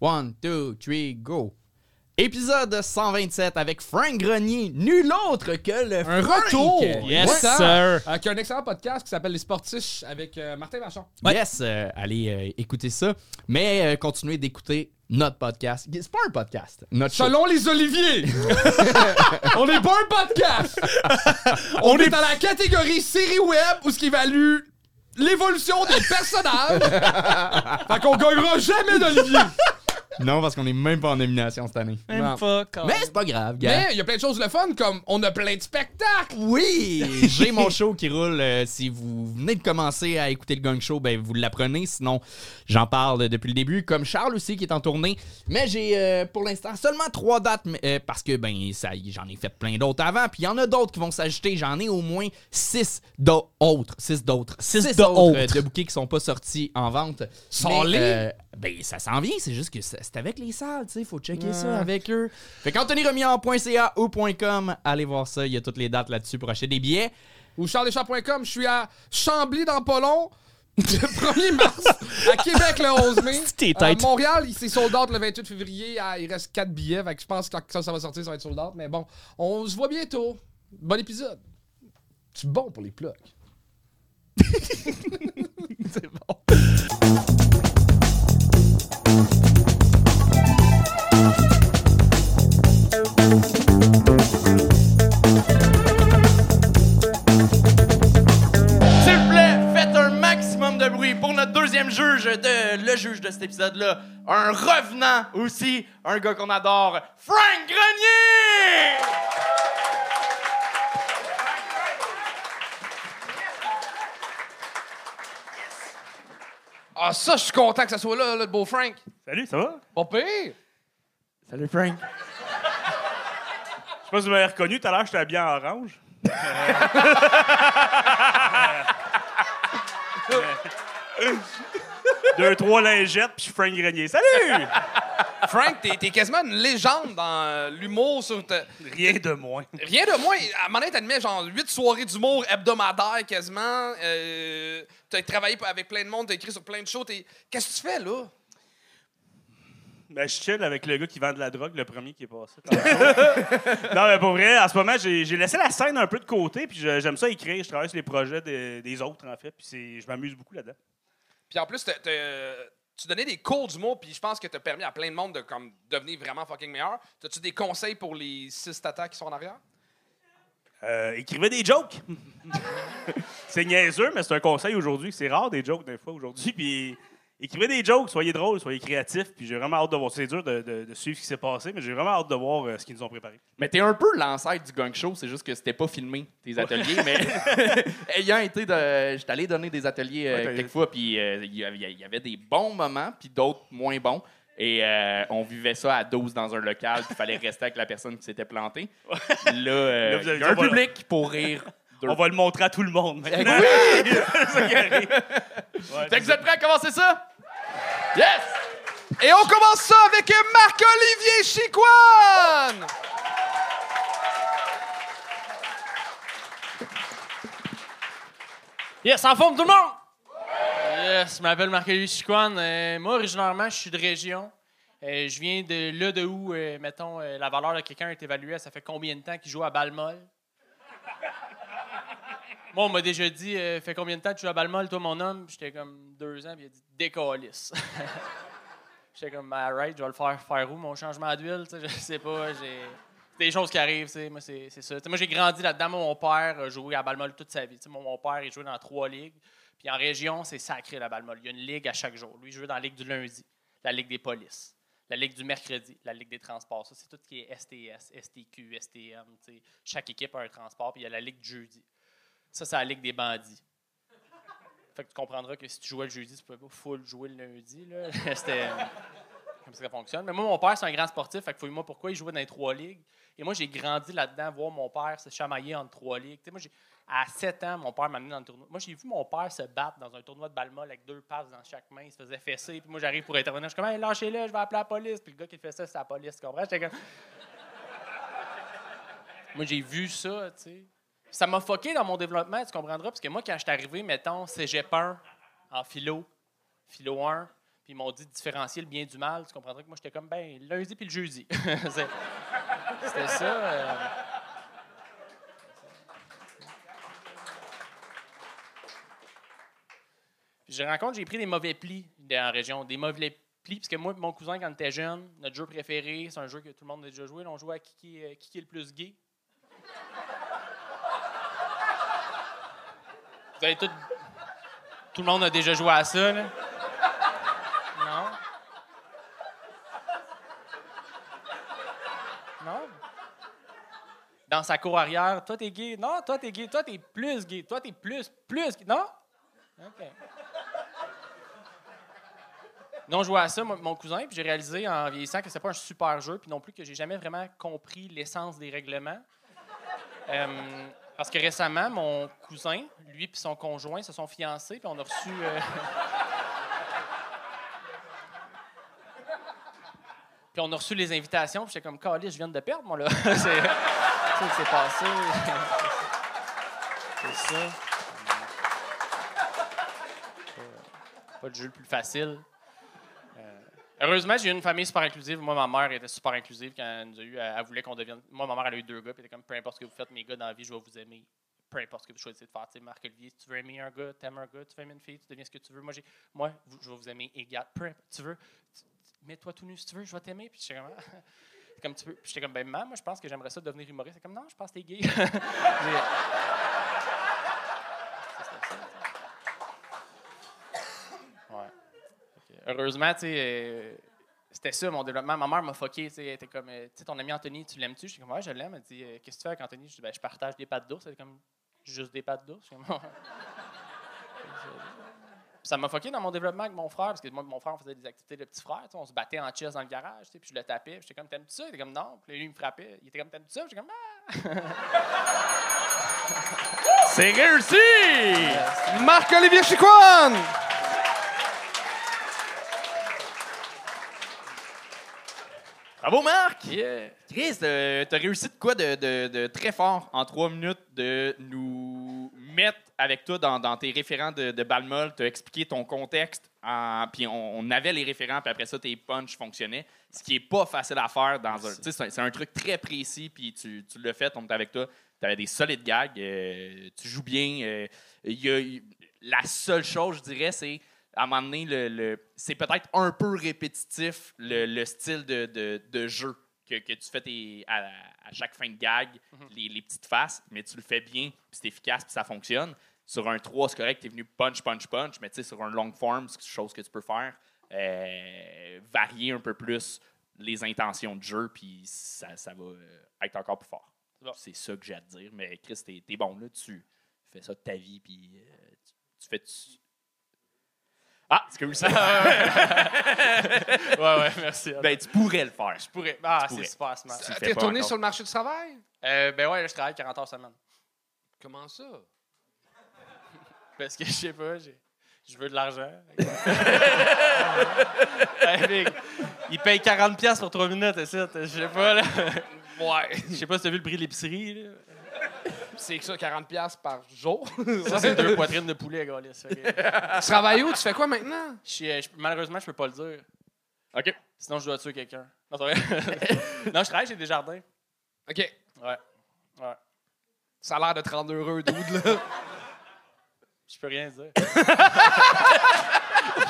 One, two, three, go. Épisode 127 avec Frank Grenier, nul autre que le Un Frank. retour! Yes, Ouais. sir. Euh, qui a un excellent podcast qui s'appelle Les Sportiches avec euh, Martin Vachon. Yes, euh, allez euh, écouter ça. Mais euh, continuez d'écouter notre podcast. C'est pas un podcast. Notre show. Selon les Oliviers, on n'est pas un podcast. on est dans la catégorie série web où ce qui évalue l'évolution des personnages. fait qu'on gagnera jamais d'Olivier. Non, parce qu'on est même pas en nomination cette année. Même Non. pas, quand Mais c'est pas grave, gars. Mais il y a plein de choses le fun, comme on a plein de spectacles. Oui, j'ai mon show qui roule. euh, si vous venez de commencer à écouter le Gang Show, ben vous l'apprenez. Sinon, j'en parle depuis le début. Comme Charles aussi qui est en tournée. Mais j'ai euh, pour l'instant seulement trois dates mais, euh, parce que ben ça, j'en ai fait plein d'autres avant. Puis il y en a d'autres qui vont s'ajouter. J'en ai au moins six d'autres, six d'autres, Six autres euh, d'autres. de bouquets qui sont pas sortis en vente. Sont Mais, les- euh, ben ça s'en vient. C'est juste que c'est avec les salles, tu sais. Faut checker ça avec eux. Fait qu'AnthonyRemiard.ca ou .com, allez voir ça. Il y a toutes les dates là-dessus pour acheter des billets. Ou charleschamps.com, je suis à Chambly dans pas long. Le 1er mars, à Québec le 11 mai. Tes À têtes. Montréal, il s'est sold out le 28 février. Ah, il reste 4 billets. Fait que je pense que quand ça, ça va sortir, ça va être sold out. Mais bon, on se voit bientôt. Bon épisode. C'est bon pour les plugs. C'est bon. Cet épisode-là. Un revenant aussi, un gars qu'on adore, Frank Grenier! Ah, ça, je suis content que ça soit là, là, le beau Frank. Salut, ça va? Pas pire. Salut Frank. Je sais pas si vous m'avez reconnu, tout à l'heure, j'étais habillé en orange. Deux, trois lingettes, puis je suis Frank Grenier. Salut! Frank, t'es, t'es quasiment une légende dans euh, l'humour. Sur ta- Rien de moins. Rien de moins. À un moment donné, t'animais genre 8 soirées d'humour hebdomadaires quasiment. Euh, t'as travaillé avec plein de monde, t'as écrit sur plein de shows. Qu'est-ce que tu fais là? Ben, je chill avec le gars qui vend de la drogue, le premier qui est passé. non, mais pour vrai, en ce moment, j'ai laissé la scène un peu de côté, puis j'aime ça écrire. Je travaille sur les projets des- des autres, en fait, puis je m'amuse beaucoup là-dedans. Puis en plus, tu donnais des cours d'humour, puis je pense que t'as permis à plein de monde de comme, devenir vraiment fucking meilleur. T'as-tu des conseils pour les six tatas qui sont en arrière? Euh, écrivez des jokes. c'est niaiseux, mais c'est un conseil aujourd'hui. C'est rare des jokes des fois aujourd'hui. Puis écrivez des jokes, soyez drôles, soyez créatifs. Puis j'ai vraiment hâte de voir. C'est dur de, de- de suivre ce qui s'est passé, mais j'ai vraiment hâte de voir euh, ce qu'ils nous ont préparé. Mais t'es un peu l'ancêtre du gang show, c'est juste que c'était pas filmé, tes ateliers, mais ayant été de... J'étais allé donner des ateliers euh, Ouais, t'as- quelques fois, puis euh, il y avait- il y avait des bons moments, puis d'autres moins bons. Et euh, on vivait ça à 12 dans un local, puis il fallait rester avec la personne qui s'était plantée. Là, euh, il y a un public pour rire. d'eux. On va le montrer à tout le monde. maintenant. Oui! C'est ça qui arrive. Ouais, Fait que vous êtes prêts à commencer ça? Yes! Et on commence ça avec Marc-Olivier Chicoine! Yes, en forme tout le monde! Yes, je m'appelle Marc-Olivier Chicoine. Euh, moi, originairement, je suis de région. Euh, je viens de là de où, euh, mettons, la valeur de quelqu'un est évaluée. Ça fait combien de temps qu'il joue à balle molle? Moi, on m'a déjà dit, euh, fait combien de temps tu joues à balle molle, toi, mon homme? J'étais comme deux ans, puis il a dit, décalisse. J'étais comme, alright, je vais le faire faire où, mon changement d'huile? Je sais pas, j'ai. Des choses qui arrivent, moi, c'est ça. Moi, j'ai grandi là-dedans. Mon père joué à balle molle toute sa vie. Mon, père, il jouait dans trois ligues. Puis en région, c'est sacré la balle molle. Il y a une ligue à chaque jour. Lui, il joue dans la ligue du lundi, la ligue des polices, la ligue du mercredi, la ligue des transports. Ça, c'est tout ce qui est STS, STQ, STM. Chaque équipe a un transport. Puis il y a la ligue du jeudi. Ça, c'est la ligue des bandits. Fait que tu comprendras que si tu jouais le jeudi, tu pouvais pas full jouer le lundi. C'était euh, comme ça que ça fonctionne. Mais moi, mon père, c'est un grand sportif. Fait que fouille-moi pourquoi il jouait dans les trois ligues. Et moi, j'ai grandi là-dedans, voir mon père se chamailler entre trois ligues. Tu sais, moi, à 7 ans, mon père m'a amené dans le tournoi. Moi, j'ai vu mon père se battre dans un tournoi de balle molle avec deux passes dans chaque main. Il se faisait fesser. Puis moi, j'arrive pour intervenir. Je suis comme, hey, lâchez-le, je vais appeler la police. Puis le gars qui fait ça, c'est la police. Tu comprends? J'étais comme. moi, j'ai vu ça, tu sais. Ça m'a fucké dans mon développement, tu comprendras. Parce que moi, quand je suis arrivé, mettons, cégep 1 en philo, philo 1, puis ils m'ont dit de différencier le bien du mal. Tu comprendrais que moi, j'étais comme, ben, lundi puis le jeudi. C'était ça. euh. Puis je rencontre, j'ai pris des mauvais plis la région, des mauvais plis, parce que moi, mon cousin, quand on était jeune, notre jeu préféré, c'est un jeu que tout le monde a déjà joué. on jouait à qui qui est le plus gay. Tout. Le monde a déjà joué à ça, là. Non? Non? Dans sa cour arrière, toi t'es gay. Non, toi t'es gay. Toi t'es plus gay. Toi t'es plus, plus gay. Non? OK. Non, on jouait à ça, mon cousin, puis j'ai réalisé en vieillissant que c'est pas un super jeu, puis non plus que j'ai jamais vraiment compris l'essence des règlements. Euh, parce que récemment, mon cousin, lui et son conjoint se sont fiancés, puis on a reçu. euh, puis on a reçu les invitations, puis j'étais comme, Caliste, je viens de perdre, moi, là. c'est ça qui s'est passé. c'est ça. Pas- de jeu le plus facile. Heureusement, j'ai eu une famille super inclusive. Moi, ma mère était super inclusive quand elle nous a eu. Elle, elle voulait qu'on devienne. Moi, ma mère, elle a eu deux gars. Puis elle était comme, peu importe ce que vous faites, mes gars, dans la vie, je vais vous aimer. Peu importe ce que vous choisissez de faire. Tu sais, Marc-Olivier, si tu veux aimer un gars, t'aimes un gars. Tu veux aimer une fille, tu deviens ce que tu veux. Moi, moi je vais vous aimer égal. Peu importe. Tu veux, mets-toi tout nu si tu veux, je vais t'aimer. Puis j'étais comme, comme tu. Puis j'étais comme, ben, maman, moi, je pense que j'aimerais ça devenir humoriste. C'est comme, non, je pense que t'es gay. J'ai- Ça, c'était ça, tu sais. Ouais. Fait que, Heureusement, euh, c'était ça mon développement. Ma mère m'a fucké, tu sais, elle était comme, euh, tu sais, ton ami Anthony, tu l'aimes-tu? Je suis comme, ouais, je l'aime. Elle dit, euh, qu'est-ce que tu fais avec Anthony? Je dis, ben, je partage des pâtes d'ours. Elle comme, juste des pâtes d'ours? Ça m'a fucké dans mon développement avec mon frère, parce que moi, mon frère, on faisait des activités de petit frère, on se battait en chess dans le garage, puis je le tapais, j'étais comme, t'aimes-tu ça? Il était comme, non. Puis lui, il me frappait. Il était comme, t'aimes-tu ça? J'étais comme, ah! C'est réussi! Marc-Olivier Chicoine! Bravo, Marc! Yeah! Chris, euh, t'as réussi de quoi de, de- de très fort en trois minutes de nous mettre avec toi dans, dans tes référents de, de Balmol, t'as expliqué ton contexte, puis on, on avait les référents, puis après ça, tes punchs fonctionnaient, ce qui est pas facile à faire dans un... Tu sais, c'est un- truc très précis, puis tu, tu l'as fait, on était avec toi, t'avais des solides gags, euh, tu joues bien. euh, y a- la seule chose, je dirais, c'est à un moment donné, le, le- c'est peut-être un peu répétitif le, le style de, de- de jeu que, que tu fais tes- à, à chaque fin de gag, les, les petites faces, mais tu le fais bien, puis c'est efficace, puis ça fonctionne. Sur un 3, c'est correct, tu es venu punch, punch, punch, mais tu sais, sur un long form, c'est quelque chose que tu peux faire. euh, varier un peu plus les intentions de jeu, puis ça, ça va euh, être encore plus fort. C'est ça que j'ai à te dire. Mais Chris, t'es es bon là, tu fais ça de ta vie, puis euh, tu, tu fais. tu- Ah, c'est que ça. Ouais, ouais, merci. ben, tu pourrais le faire. je pourrais. Ah, c'est super smart. Tu fais T'es retourné sur le marché du travail? Euh, ben ouais, là, je travaille 40 heures semaine. Comment ça? Parce que je sais pas, j'ai- je veux de l'argent. Il paye 40$ piastres pour 3 minutes, c'est ça. Je sais pas, là. Ouais. Je sais pas si t'as vu le prix de l'épicerie, là. C'est que ça, 40$ par jour. Ça, c'est deux poitrines de poulet, gars. là, ça, tu travailles où? Tu fais quoi maintenant? Je suis, euh, je- malheureusement, je peux pas le dire. OK. Sinon, je dois tuer quelqu'un. Non, c'est vrai. non, je travaille chez Desjardins. OK. Ouais. Ouais. Ça a l'air de te rendre heureux, dude, là. Je peux rien dire.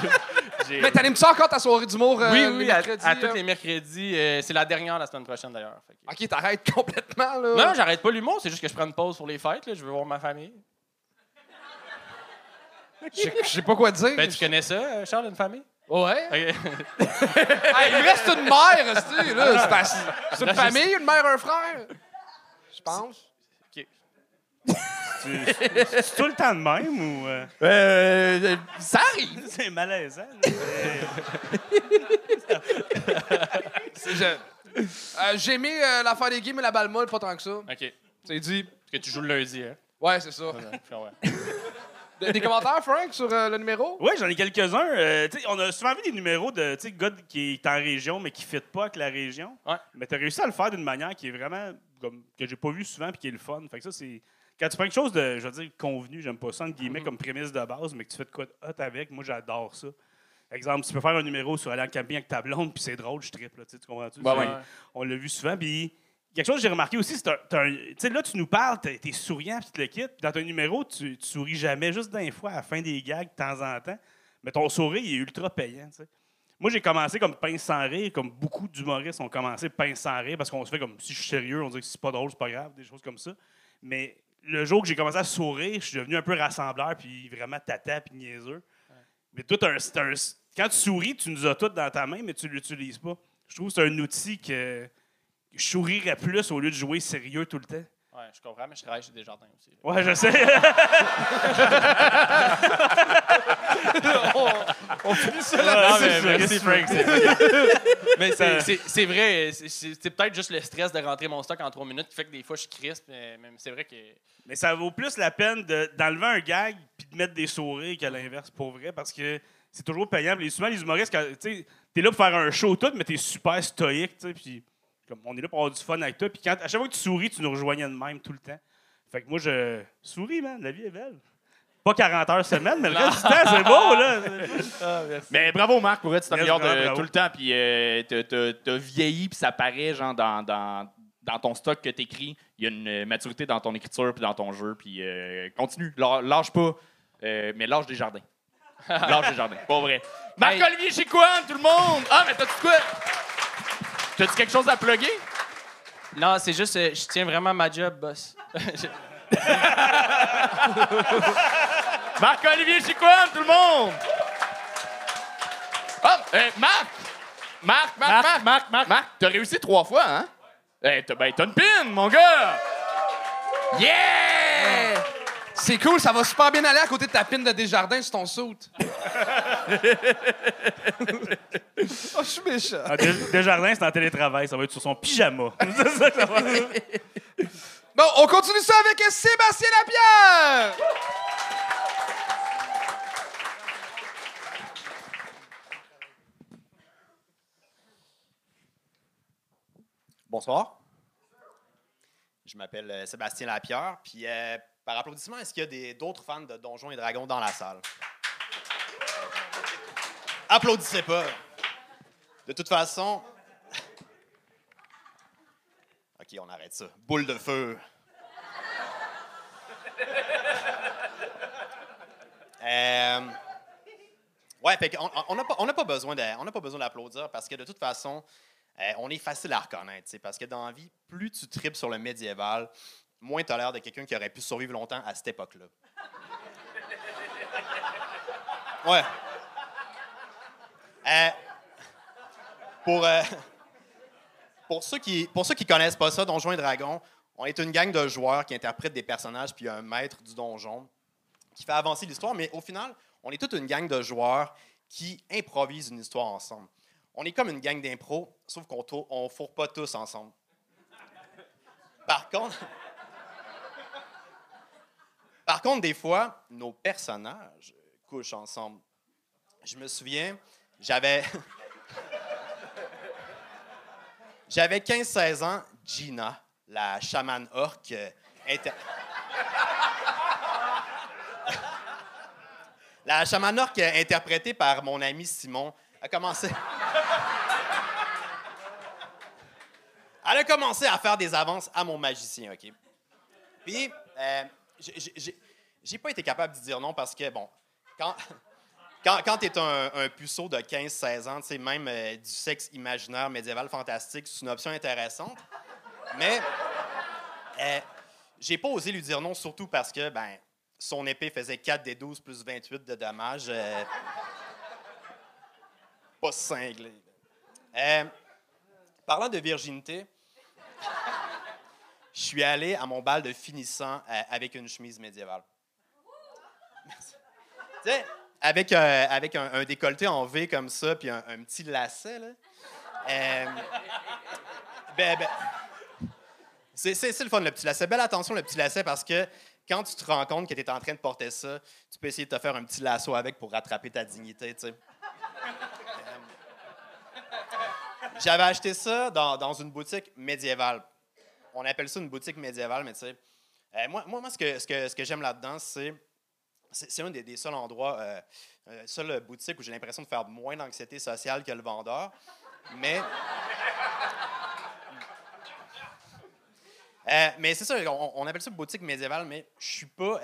Mais t'animes-tu encore ta soirée d'humour euh, oui, les oui, à, mercredis, à tous les mercredis. euh, c'est la dernière la semaine prochaine, d'ailleurs. Fait que- OK, t'arrêtes complètement, là. Non, j'arrête pas l'humour, c'est juste que je prends une pause pour les fêtes. Là. Je veux voir ma famille. Je sais- je sais pas quoi dire. Ben, tu connais ça, euh, Charles, une famille? Ouais. OK. Hey, il me reste une mère, esti, là. C'est pas- C'est une famille, une mère, un frère? Je pense. OK. C'est tout le temps de même ou. euh, Euh, ça arrive. C'est malaisant. C'est je- Euh, J'ai aimé euh, l'affaire des gays, mais la balle molle, pas tant que ça. OK. C'est dit. Parce que tu joues le lundi, hein? Ouais, c'est ça. Ouais. Des des commentaires, Frank, sur euh, le numéro? Oui, j'en ai quelques-uns. Euh, tu sais, on a souvent vu des numéros de tu sais, gars qui est en région, mais qui ne fit pas avec la région. Ouais. Mais tu as réussi à le faire d'une manière qui est vraiment comme, que j'ai pas vu souvent et qui est le fun. Fait que ça, c'est. Quand tu prends quelque chose de, je veux dire, convenu, j'aime pas ça, entre guillemets, comme prémisse de base, mais que tu fais de quoi de hot avec, moi, j'adore ça. Exemple, tu peux faire un numéro sur aller en camping avec ta blonde, puis c'est drôle, je triple, là, tu sais, tu comprends-tu? Ouais. On l'a vu souvent, puis quelque chose que j'ai remarqué aussi, c'est tu sais, là, tu nous parles, t'es es souriant, puis tu te le quittes, puis dans ton numéro, tu, tu souris jamais, juste d'un fois, à la fin des gags, de temps en temps, mais ton sourire, il est ultra payant, tu sais. Moi, j'ai commencé comme pince sans rire, comme beaucoup d'humoristes ont commencé pince sans rire, parce qu'on se fait comme si je suis sérieux, on dit que c'est pas drôle, c'est pas grave, des choses comme ça. Mais le jour que j'ai commencé à sourire, je suis devenu un peu rassembleur, puis vraiment tata, puis niaiseux. Mais toi, t'as un- un- quand tu souris, tu nous as toutes dans ta main, mais tu l'utilises pas. Je trouve que c'est un outil que je sourirais plus au lieu de jouer sérieux tout le temps. Ouais, je comprends, mais je travaille chez Desjardins aussi. Ouais, je sais. On finit ça là. c'est mais merci, Frank. Mais c'est- vrai, c'est- peut-être juste le stress de rentrer mon stock en trois minutes qui fait que des fois je crispe, mais, mais c'est vrai que. Mais ça vaut plus la peine de- d'enlever un gag puis de mettre des sourires qu'à l'inverse, pour vrai, parce que c'est toujours payant. Puis souvent, les humoristes, quand- tu sais, t'es là pour faire un show tout, mais t'es super stoïque, tu sais, puis comme on est là pour avoir du fun avec toi. Puis quand, à chaque fois que tu souris, tu nous rejoignais de même tout le temps. Fait que moi, je souris, man, la vie est belle. Pas 40 heures semaine, mais le reste du temps, c'est beau, là. Mais bravo, Marc, pour vrai, tu t'améliores bravo. tout le temps. Puis euh, t'as- vieilli, puis ça paraît, genre, dans, dans, dans ton stock que t'écris. Il y a une euh, maturité dans ton écriture, puis dans ton jeu. Puis euh, continue, Lâ- lâche pas, euh, mais lâche des jardins. lâche des jardins, pas vrai. Marc-Olivier Chicoine, tout le monde! Ah, mais t'as-tu quoi? T'as-tu quelque chose à plugger? Non, c'est juste, euh, je tiens vraiment ma job, boss. Marc-Olivier Chicoine, tout le monde! Ah, euh, Marc! Marc, Marc, Marc, Marc, Marc, Marc, t'as réussi trois fois, hein? Eh, t'as ben, t'as une pin, mon gars! Yeah! C'est cool, ça va super bien aller à côté de ta pine de Desjardins sur ton soute. oh, je suis méchant. Ah, Des- Desjardins, c'est en télétravail, ça va être sur son pyjama. C'est ça que ça va être. Bon, on continue ça avec Sébastien Lapierre! Bonsoir. Je m'appelle euh, Sébastien Lapierre. Puis, euh, par applaudissement, est-ce qu'il y a d'autres fans de Donjons et Dragons dans la salle? Applaudissez pas. De toute façon. OK, on arrête ça. Boule de feu. Euh, Ouais, fait on n'a pas, pas besoin d'applaudir parce que de toute façon, euh, on est facile à reconnaître. Parce que dans la vie, plus tu tripes sur le médiéval, moins l'air de quelqu'un qui aurait pu survivre longtemps à cette époque-là. Ouais. Euh, pour, euh, pour, ceux qui, pour ceux qui connaissent pas ça, Donjons et Dragons, on est une gang de joueurs qui interprètent des personnages, puis un maître du donjon qui fait avancer l'histoire, mais au final, on est toute une gang de joueurs qui improvisent une histoire ensemble. On est comme une gang d'impro, sauf qu'on on fourre pas tous ensemble. Par contre, par contre, des fois, nos personnages couchent ensemble. Je me souviens, j'avais. J'avais 15-16 ans, Gina, la chamane orque, La chamane orque interprétée par mon ami Simon a commencé. Elle a commencé à faire des avances à mon magicien, OK? Puis, euh, j'ai- pas été capable de dire non parce que, bon, quand, quand, quand tu es un, puceau de 15-16 ans, tu même euh, du sexe imaginaire médiéval fantastique, c'est une option intéressante. Mais, euh, j'ai pas osé lui dire non, surtout parce que, ben, son épée faisait 4 des 12 plus 28 de dommages. euh, pas cinglé. Parlant de virginité, je suis allé à mon bal de finissant euh, avec une chemise médiévale. Merci. Avec, euh, un, décolleté en V comme ça, puis un, petit lacet, là. Euh, ben, ben, c'est, le fun, le petit lacet. Belle attention, le petit lacet, parce que quand tu te rends compte que tu es en train de porter ça, tu peux essayer de te faire un petit lasso avec pour rattraper ta dignité, J'avais acheté ça dans, dans une boutique médiévale. On appelle ça une boutique médiévale, mais tu sais, euh, moi, moi, moi, ce que, ce que, ce que j'aime là-dedans, c'est c'est un des, seuls endroits, euh, euh, seule boutique où j'ai l'impression de faire moins d'anxiété sociale que le vendeur. Mais. Euh, mais c'est ça, on, appelle ça boutique médiévale, mais je suis pas,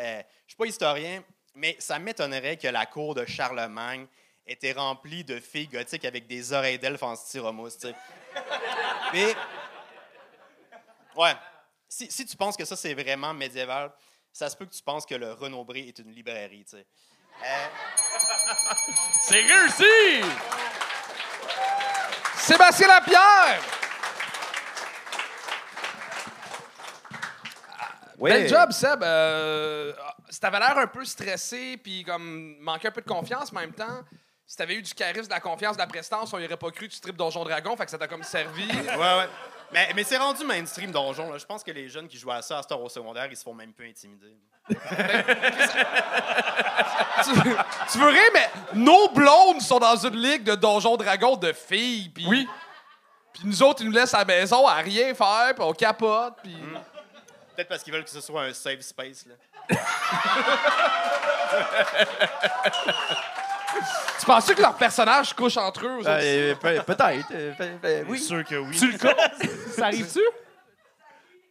suis pas historien, mais ça m'étonnerait que la cour de Charlemagne était remplie de filles gothiques avec des oreilles d'elfes en styromousse. Mais, ouais, si, si tu penses que ça c'est vraiment médiéval, ça se peut que tu penses que le Renaud-Bré est une librairie, tu sais. Euh, C'est réussi! Sébastien Lapierre! Oui. Bel job, Seb. Euh, si t'avais l'air un peu stressé puis comme manquait un peu de confiance, mais en même temps, si t'avais eu du charisme, de la confiance, de la prestance, on y aurait pas cru que tu tripes Donjon Dragon, fait que ça t'a comme servi. ouais, ouais. Mais, mais c'est rendu mainstream donjon. Là. Je pense que les jeunes qui jouent à ça à Star au secondaire, ils se font même peu intimider. tu, tu veux rire, mais nos blondes sont dans une ligue de Donjon Dragon de filles, puis Oui. Puis nous autres, ils nous laissent à la maison à rien faire, puis on capote, puis... Peut-être parce qu'ils veulent que ce soit un safe space. Là. Tu penses que leurs personnages couchent entre eux? autres? Euh, peut- Peut-être. euh, Oui. Oui. sûr que oui. Tu le causes? Ça arrive-tu?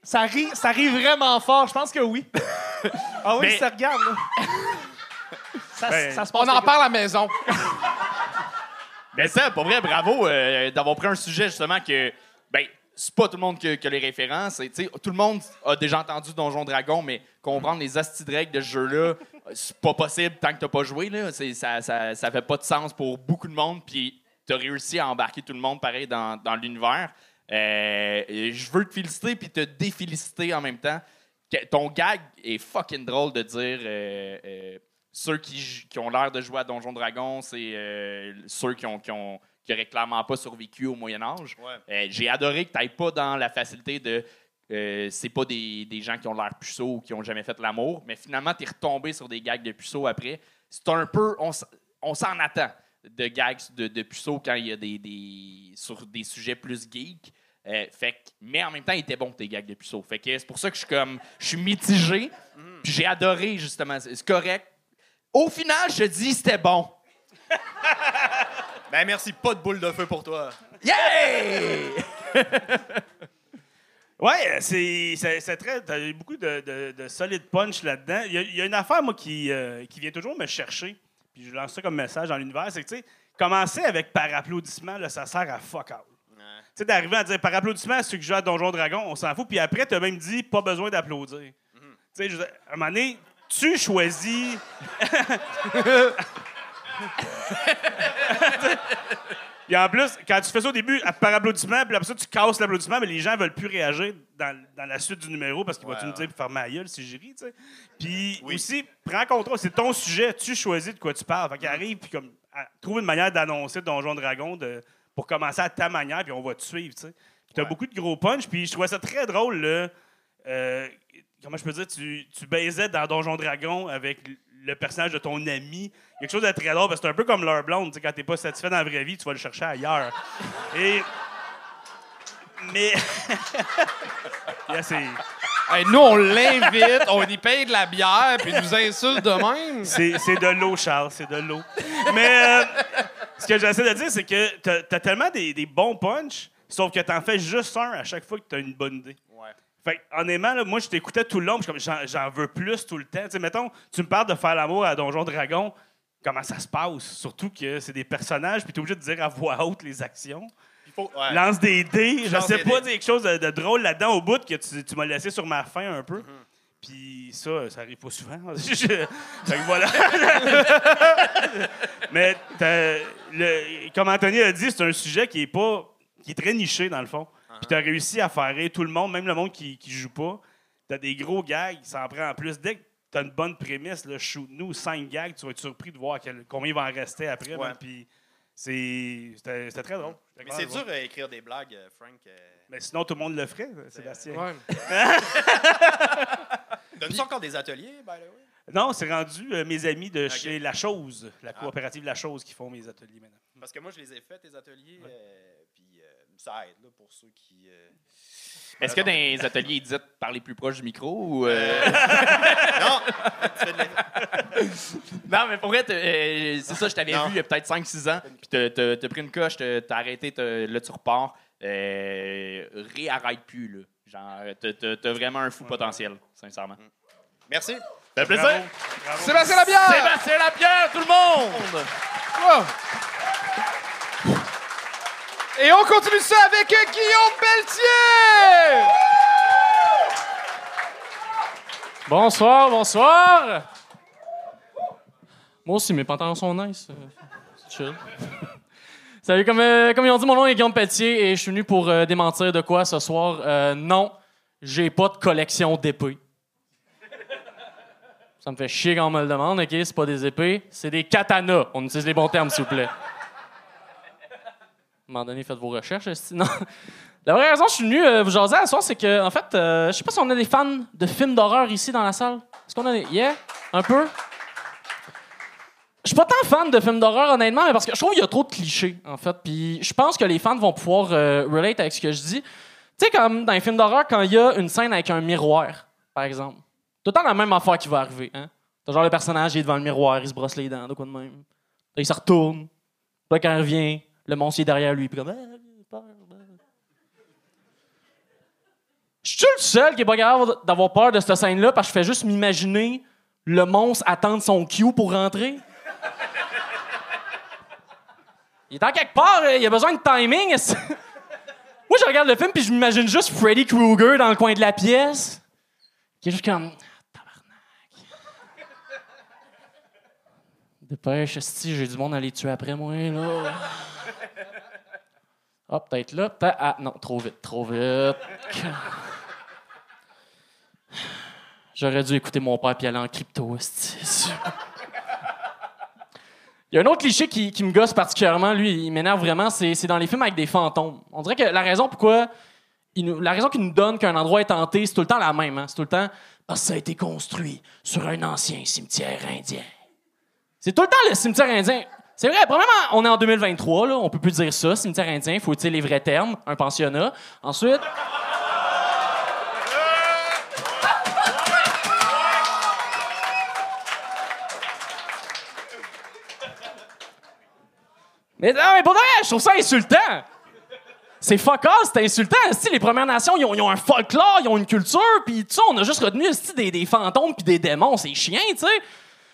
Ça arrive, ça arrive vraiment fort. Je pense que oui. Ah oui, Mais- ça regarde, là. Ça, Ben, ça se passe on en parle à la maison. Ben ça, pour vrai, bravo euh, d'avoir pris un sujet justement que, c'est pas tout le monde que, que les références. tout le monde a déjà entendu Donjon Dragon, mais comprendre les astis de règles de ce jeu-là, c'est pas possible tant que t'as pas joué. Là. Ça, ça, ça fait pas de sens pour beaucoup de monde, puis t'as réussi à embarquer tout le monde pareil dans, l'univers. Euh, je veux te féliciter puis te déféliciter en même temps. Ton gag est fucking drôle de dire euh, euh, ceux qui, qui ont l'air de jouer à Donjon Dragon, c'est ceux qui qui ont qui auraient clairement pas survécu au Moyen Âge. Ouais. Euh, J'ai adoré que tu pas dans la facilité de euh, c'est pas des, des gens qui ont l'air puceaux ou qui ont jamais fait l'amour, mais finalement tu es retombé sur des gags de puceaux après. C'est un peu on, s'en attend de gags de, de puceaux quand il y a des, des sur des sujets plus geeks. Euh, fait que- mais en même temps, il était bon tes gags de puceaux. Fait que c'est pour ça que je suis comme je suis mitigé. Puis j'ai adoré justement. C'est c'est correct. Au final, je te dis c'était bon. Ben merci, pas de boule de feu pour toi. Yeah! Ouais, c'est c'est- très. T'as eu beaucoup de, de, de solid punch là-dedans. Il y, a- il y a une affaire, moi, qui, euh, qui vient toujours me chercher, puis je lance ça comme message dans l'univers, c'est que, tu sais, commencer avec par applaudissement, là, ça sert à fuck out. Tu sais, d'arriver à dire par applaudissement, ceux qui jouent à Donjon Dragon, on s'en fout, puis après, t'as même dit pas besoin d'applaudir. Tu sais, à un moment donné, tu choisis. Puis en plus, quand tu fais ça au début, par applaudissement, puis après ça, tu casses l'applaudissement, mais les gens veulent plus réagir dans, dans la suite du numéro parce qu'ils vont me ouais. dire faire ma gueule si j'ai ri, tu sais. Puis Oui. aussi, prends contrôle, c'est ton sujet, tu choisis de quoi tu parles. Fait qu'il arrive, puis comme, à- trouve une manière d'annoncer Donjon Dragon de, pour commencer à ta manière, puis on va te suivre, tu sais. Puis t'as Ouais. beaucoup de gros punch, puis je trouvais ça très drôle, là. Euh, comment je peux dire, tu, tu baisais dans Donjon Dragon avec le personnage de ton ami. Quelque chose de très drôle, parce que c'est un peu comme leur blonde. tu sais, Quand t'es pas satisfait dans la vraie vie, tu vas le chercher ailleurs. Et. Mais. Yeah, c'est- Hey, nous, on l'invite, on y paye de la bière, puis il nous insulte de même. c'est c'est de l'eau, Charles, c'est de l'eau. Mais euh, ce que j'essaie de dire, c'est que t'as as tellement des, des bons punchs, sauf que t'en fais juste un à chaque fois que t'as une bonne idée. Fait honnêtement, là, moi, je t'écoutais tout le long, puis j'en- veux plus tout le temps. Tu sais, mettons, tu me parles de faire l'amour à Donjon Dragon, comment ça se passe? Surtout que c'est des personnages, puis t'es obligé de dire à voix haute les actions. Il faut. ouais. Lance des dés, je sais pas, dés. dire quelque chose de, de drôle là-dedans au bout que tu, tu m'as laissé sur ma faim un peu. Mm-hmm. Puis ça, ça arrive pas souvent. Fait que voilà. Mais le- comme Anthony a dit, c'est un sujet qui est pas qui est très niché dans le fond. Uh-huh. Puis tu as réussi à faire rire tout le monde, même le monde qui, qui joue pas. Tu as des gros gags, ça en prend en plus. Dès que tu as une bonne prémisse, là, shoot-nous, cinq gags, tu vas être surpris de voir quel- combien il va en rester après. Ouais. Puis c'est- c'était très drôle. Mais c'est dur à écrire des blagues, euh, Frank. euh. Mais sinon, tout le monde le ferait, Sébastien. Ouais. Donne-tu encore des ateliers, by the way? Non, c'est rendu euh, mes amis de chez La Chose, la coopérative La Chose, qui font mes ateliers maintenant. Parce que moi, je les ai faits, tes ateliers. euh, euh, ça aide là, pour ceux qui. euh, Est-ce que dans les ateliers, ils disaient de parler plus proche du micro ou. euh, Non! de l'eff- Non, mais pour vrai, euh, c'est ça, je t'avais Non. vu il y a peut-être 5-6 ans, puis t'as- pris une coche, t'as arrêté, t'as- là, tu repars. Euh, réarrête plus, là. Genre, t'as- vraiment un fou potentiel, sincèrement. Merci. Ça fait plaisir. Sébastien Labière! Sébastien Lapierre, tout le monde! Et on continue ça avec Guillaume Pelletier! Bonsoir, bonsoir. Moi aussi, mes pantalons sont nice. Euh, C'est chill. Salut, comme, euh, comme ils ont dit, mon nom est Guillaume Pelletier et je suis venu pour euh, démentir de quoi ce soir. Non, j'ai pas de collection d'épées. Ça me fait chier quand on me le demande, OK? C'est pas des épées, c'est des katanas. On utilise les bons termes, s'il vous plaît. Un moment donné, faites vos recherches. esti. Non. La vraie raison que je suis venu euh, vous jaser à soir, c'est que, en fait, euh, je sais pas si on a des fans de films d'horreur ici dans la salle. Est-ce qu'on a des. Yeah? Un peu? Je suis pas tant fan de films d'horreur, honnêtement, mais parce que je trouve qu'il y a trop de clichés, en fait. Puis je pense que les fans vont pouvoir euh, relate avec ce que je dis. Tu sais, comme dans les films d'horreur, quand il y a une scène avec un miroir, par exemple, tout le temps la même affaire qui va arriver. Hein? T'as genre le personnage, il est devant le miroir, il se brosse les dents, de quoi de même. Il se retourne. Là, quand il revient, le monstre il est derrière lui, puis comme. Ah. Je suis le seul qui est pas capable d'avoir peur de cette scène-là parce que je fais juste m'imaginer le monstre attendre son cue pour rentrer? Il est en quelque part, euh, il a besoin de timing. Moi, je regarde le film puis je m'imagine juste Freddy Krueger dans le coin de la pièce. Qui est juste comme. Ah, Tabarnak. Dépêche, si j'ai du monde à les tuer après moi, là. Ah, peut-être là, peut-être. Ah, non, trop vite, trop vite. J'aurais dû écouter mon père puis aller en crypto. Il y a un autre cliché qui, me gosse particulièrement, lui, il m'énerve vraiment, c'est dans les films avec des fantômes. On dirait que la raison pourquoi. la raison qu'il nous donne qu'un endroit est hanté, c'est tout le temps la même. hein. C'est tout le temps parce que ça a été construit sur un ancien cimetière indien. C'est tout le temps le cimetière indien. C'est vrai, premièrement, on est en 2023, là, on peut plus dire ça, cimetière indien, faut utiliser les vrais termes, un pensionnat. Ensuite. Mais non, mais je trouve ça insultant. C'est fuck all, c'est insultant. Si les Premières Nations, ils ont, un folklore, ils ont une culture, puis ça, on a juste retenu des, des fantômes puis des démons, c'est chiant, tu sais.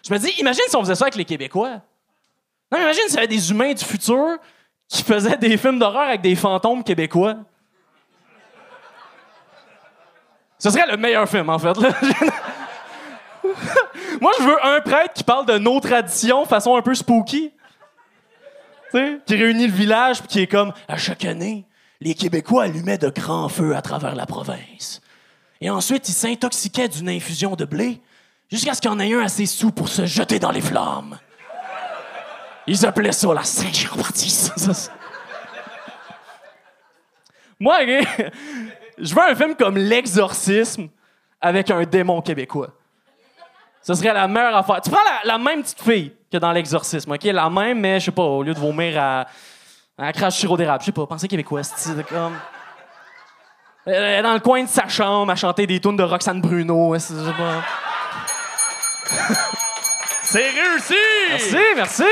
Je me dis, imagine si on faisait ça avec les Québécois. Non, imagine s'il y avait des humains du futur qui faisaient des films d'horreur avec des fantômes québécois. Ce serait le meilleur film, en fait. Moi, je veux un prêtre qui parle de nos traditions façon un peu spooky. Tu sais, qui réunit le village puis qui est comme à chaque année, les Québécois allumaient de grands feux à travers la province. Et ensuite, ils s'intoxiquaient d'une infusion de blé jusqu'à ce qu'il en ait un assez sous pour se jeter dans les flammes. Ils appelaient ça la c'est- Moi, je veux un film comme L'Exorcisme avec un démon québécois. Ce serait la meilleure affaire. Tu prends la, même petite fille que dans l'exorcisme, OK? La même, mais je sais pas, au lieu de vomir à, à crache sirop d'érable, je sais pas, pensez québécois, c'est comme. Elle est dans le coin de sa chambre à chanter des tunes de Roxane Bruno, je sais pas. C'est réussi! Merci, merci!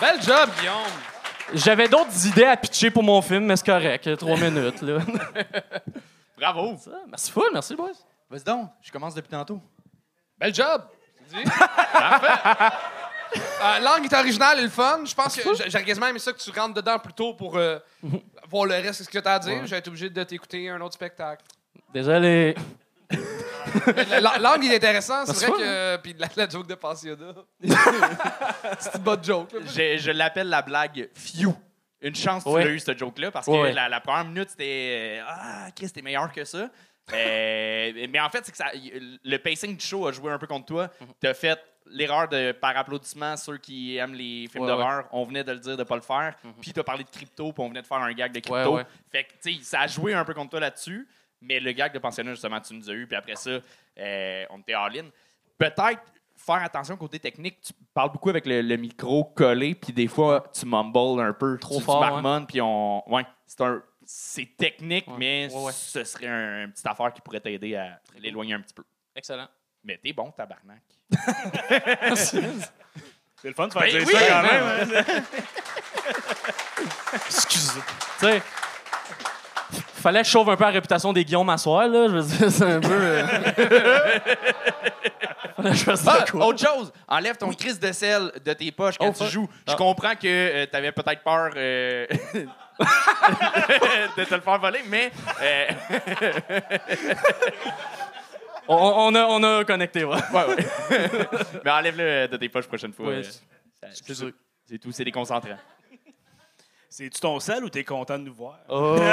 Bel job, Guillaume! J'avais d'autres idées à pitcher pour mon film, mais c'est correct, trois minutes, là. Bravo! Ça, merci full, merci, boys. Vas-y donc, je commence depuis tantôt. Bel job! tu dis? Parfait! Euh, langue est originale et le fun. Je pense que j'aurais quasiment aimé ça que tu rentres dedans plus tôt pour euh, voir le reste de ce que tu as à dire. J'ai été obligé de t'écouter un autre spectacle. Désolé. Mais la, la- langue est intéressante, c'est vrai que. Puis la, la joke de pensionnat. c'est une bonne joke. là. Je, je l'appelle la blague Few. Une chance que Ouais. tu l'as eu, cette joke-là, parce que Ouais. la, la première minute, c'était euh, Ah, Chris, t'es meilleur que ça. Euh, mais en fait, c'est que ça, le pacing du show a joué un peu contre toi. Mhm. T'as fait l'erreur de par applaudissement, ceux qui aiment les films Ouais, Mhm. d'horreur, on venait de le dire de pas le faire. Puis t'as parlé de crypto, puis on venait de faire un gag de crypto. Ouais, ouais. Fait que, tu sais, ça a joué un peu contre toi là-dessus. Mais le gag de pensionnat, justement, tu nous as eu. Puis après ça, euh, on était all-in. Peut-être faire attention au côté technique. Tu parles beaucoup avec le, le micro collé, puis des fois, tu mumbles un peu. Trop tu, fort, Tu marmonnes, puis on. Ouais, c'est un. C'est technique, Ouais. mais Ouais, ouais. ce serait un, une petite affaire qui pourrait t'aider à l'éloigner un petit peu. Excellent. Mais t'es bon, tabarnak. C'est le fun de faire Ben dire oui, ça quand même. hein. Excusez. Tu sais, fallait que je sauve un peu la réputation des Guillaume à soir, là. Je veux dire, c'est un peu. euh, fallait que je fasse Ah, quoi. autre chose, enlève ton crise de sel de tes poches quand Oh, tu fuck. joues. Je Ah. comprends que tu avais peut-être peur euh, de te le faire voler, mais euh, On, on a, on a connecté, ouais. ouais, ouais. mais enlève-le de tes poches prochaine fois. Euh, c'est tout, c'est déconcentrant. C'est-tu ton sel ou t'es content de nous voir? Oh.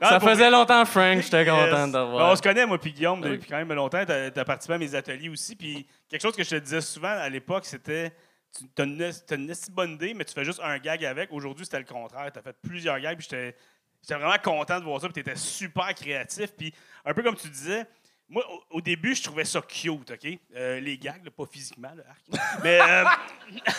Non, Ça faisait longtemps, Frank, j'étais content Yes. de te Ben, voir. on se connaît, moi puis Guillaume, oui. depuis quand même longtemps. Tu as, participé à mes ateliers aussi. Puis quelque chose que je te disais souvent à l'époque, c'était tu as une, esti bonne idée, mais tu fais juste un gag avec. Aujourd'hui, c'était le contraire. Tu as fait plusieurs gags. Puis j'étais j'étais vraiment content de voir ça. Puis tu étais super créatif. Puis un peu comme tu disais, moi, au, au début, je trouvais ça cute, OK? Euh, les gags, là, pas physiquement, là, arc. Mais, euh,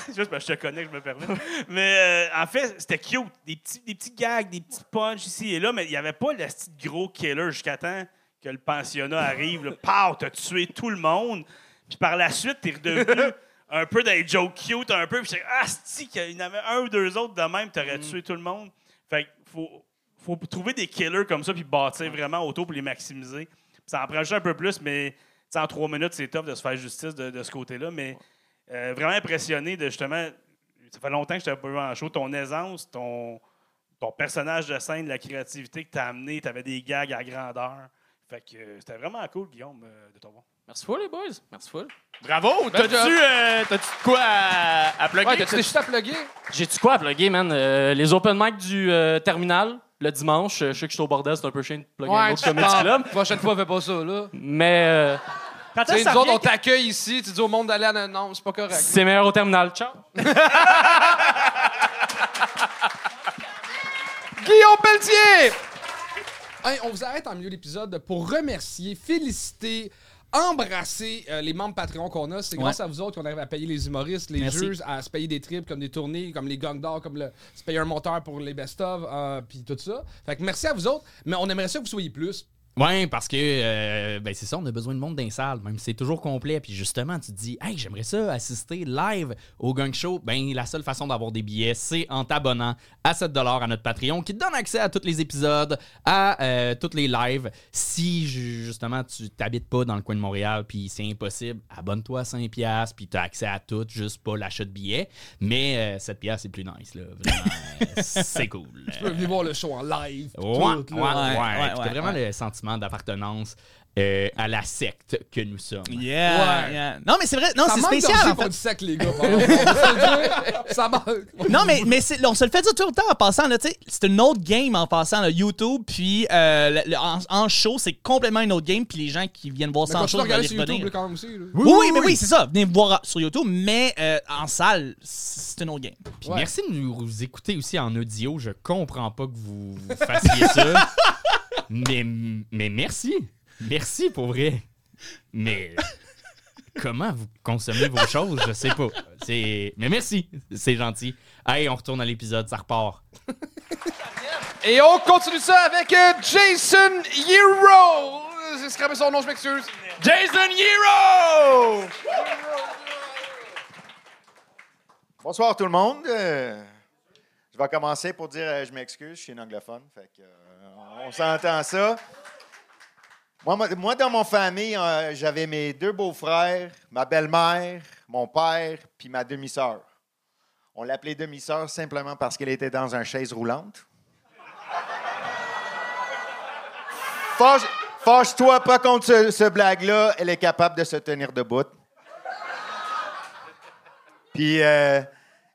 juste parce que je te connais, je me permets. Mais euh, en fait, c'était cute. Des petits, des petits gags, des petits punchs ici et là, mais il n'y avait pas le petit gros killer jusqu'à temps que le pensionnat arrive. Là, Pow, t'as tué tout le monde. Puis par la suite, t'es redevenu un peu des jokes cute, un peu. Puis ah, si, qu'il y en avait un ou deux autres de même, t'aurais tué tout le monde. Fait qu'il faut, faut trouver des killers comme ça, puis bâtir vraiment autour pour les maximiser. Ça en prend juste un peu plus, mais tu en trois minutes, c'est tough de se faire justice de, de ce côté-là. Mais euh, vraiment impressionné de justement. Ça fait longtemps que je t'avais pas vu en show. Ton aisance, ton, ton personnage de scène, la créativité que t'as amené, t'avais des gags à grandeur. Fait que euh, c'était vraiment cool, Guillaume, euh, de ton voir. Merci full, les boys. Merci full. Bravo! T'as-tu euh, quoi à, à plugger? Ouais, t'as-tu des shit à plugger? J'ai-tu quoi à plugger, man? Euh, les open mic du euh, terminal, le dimanche. euh, Je sais que je suis au bordel, c'est un peu chiant de plugger un autre comedy club. Prochaine fois, fais pas ça, là. Mais euh, Quand Tu sais, nous autres, on t'accueille ici, tu dis au monde d'aller à... Non, c'est pas correct. c'est meilleur au terminal. Ciao! Guillaume Pelletier! Hey, on vous arrête en milieu d'épisode pour remercier, féliciter, embrasser euh, les membres Patreon qu'on a. C'est grâce à vous autres qu'on arrive à payer les humoristes, les Merci. juges, à se payer des trips comme des tournées, comme les gangs d'or, comme le, se payer un monteur pour les best-of, euh, puis tout ça. Fait que merci à vous autres, mais on aimerait ça que vous soyez plus. Ouais, parce que euh, ben c'est ça, on a besoin de monde dans les salles, même si c'est toujours complet. Puis justement, tu te dis, hey, j'aimerais ça assister live au Gang Show. Ben, la seule façon d'avoir des billets, c'est en t'abonnant à 7 à notre Patreon qui te donne accès à tous les épisodes, à euh, tous les lives. Si ju- justement tu t'habites pas dans le coin de Montréal, puis c'est impossible, abonne-toi à 5$, puis tu as accès à tout, juste pas l'achat de billets. Mais euh, 7$, c'est plus nice, là. Vraiment, c'est cool. Tu peux venir voir le show en live. Ouais, tout, ouais, ouais. ouais, vraiment ouais. le sentiment d'appartenance euh, à la secte que nous sommes. Yeah, Ouais. yeah. Non, mais c'est vrai. Non, Ça c'est spécial, en fait. du sac, les gars. Ça manque. Non, mais, mais c'est- on se le fait dire tout le temps en passant. C'est une autre game en passant. là, YouTube, puis euh, le- le- en, en show, c'est complètement une autre game. Puis les gens qui viennent voir Mais ça en show, sur YouTube, revenir. là, quand même aussi. là. Oui, oui, mais oui, c'est ça. Venez me voir sur YouTube, mais euh, en salle, c'est une autre game. Puis Ouais. merci de nous écouter aussi en audio. Je comprends pas que vous vous fassiez ça. mais, mais merci. Merci pour vrai. Mais comment vous consommez vos choses, je sais pas. Mais merci, c'est gentil. Hey, on retourne à l'épisode, ça repart. Et on continue ça avec euh, Jason Hero. J'ai scrapé son nom, je m'excuse. Jason Hero! Bonsoir tout le monde. Euh, je vais commencer pour dire euh, je m'excuse, je suis un anglophone, fait on s'entend ça. Moi, dans mon famille, euh, j'avais mes deux beaux-frères, ma belle-mère, mon père, puis ma demi-sœur. On l'appelait demi-sœur simplement parce qu'elle était dans une chaise roulante. Fâche- Fâche-toi pas contre ce, ce blague-là, elle est capable de se tenir debout. Puis euh,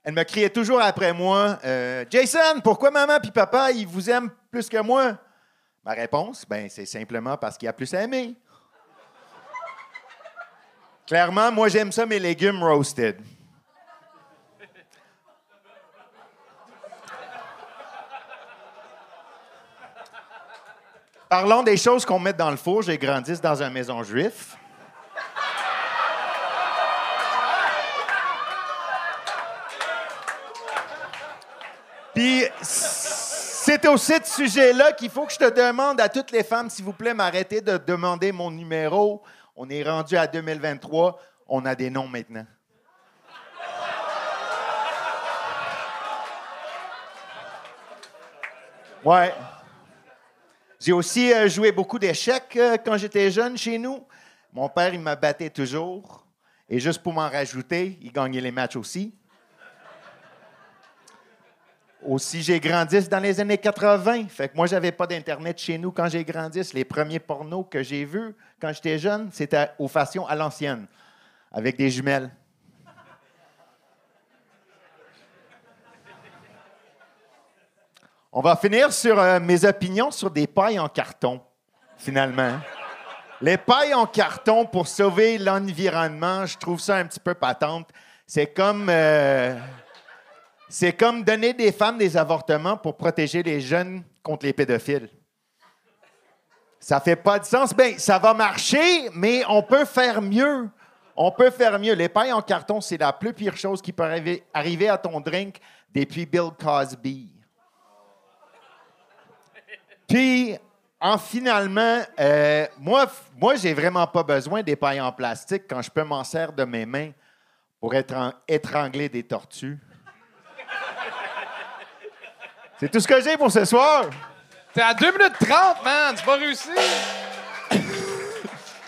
elle me criait toujours après moi euh, Jason, pourquoi maman puis papa, ils vous aiment plus que moi? Ma réponse, ben, c'est simplement parce qu'il y a plus aimé. Clairement, moi, j'aime ça, mes légumes roasted. Parlons des choses qu'on met dans le four. J'ai grandi dans une maison juive. Puis c'est au ce sujet-là qu'il faut que je te demande à toutes les femmes, s'il vous plaît, m'arrêtez de demander mon numéro. On est rendu à 2023. On a des noms maintenant. Ouais. J'ai aussi euh, joué beaucoup d'échecs euh, quand j'étais jeune chez nous. Mon père, il me battait toujours. Et juste pour m'en rajouter, il gagnait les matchs aussi. Aussi, j'ai grandi dans les années 80. Fait que moi, j'avais pas d'Internet chez nous quand j'ai grandi. Les premiers pornos que j'ai vus quand j'étais jeune, c'était aux façons à l'ancienne, avec des jumelles. On va finir sur euh, mes opinions sur des pailles en carton, finalement. Les pailles en carton pour sauver l'environnement, je trouve ça un petit peu patente. C'est comme, euh, c'est comme donner des femmes des avortements pour protéger les jeunes contre les pédophiles. Ça fait pas de sens. Ben, ça va marcher, mais on peut faire mieux. On peut faire mieux. Les pailles en carton, c'est la plus pire chose qui peut arriver, à ton drink depuis Bill Cosby. Puis, en finalement, euh, moi, moi j'ai vraiment pas besoin des pailles en plastique quand je peux m'en servir de mes mains pour étran- étrangler des tortues. C'est tout ce que j'ai pour ce soir. T'es à 2 minutes 30, man! Tu vas réussir!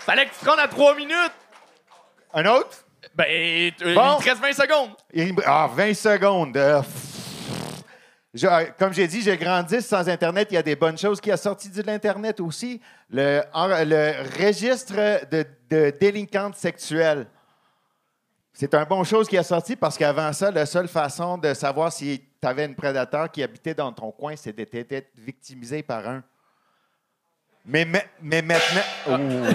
Fallait que tu te rendes à 3 minutes. Un autre? Ben, euh, Bon. il te reste 20 secondes. Il- Ah, 20 secondes. Euh, pff. Je- euh, comme j'ai dit, j'ai grandi sans Internet. Il y a des bonnes choses qui ont sorti de l'Internet aussi. Le, en- le registre de, de délinquantes sexuelles. C'est un bon chose qui a sorti parce qu'avant ça, la seule façon de savoir si tu avais un prédateur qui habitait dans ton coin, c'était d'être victimisé par un. Mais, ma- mais maintenant. Ouh.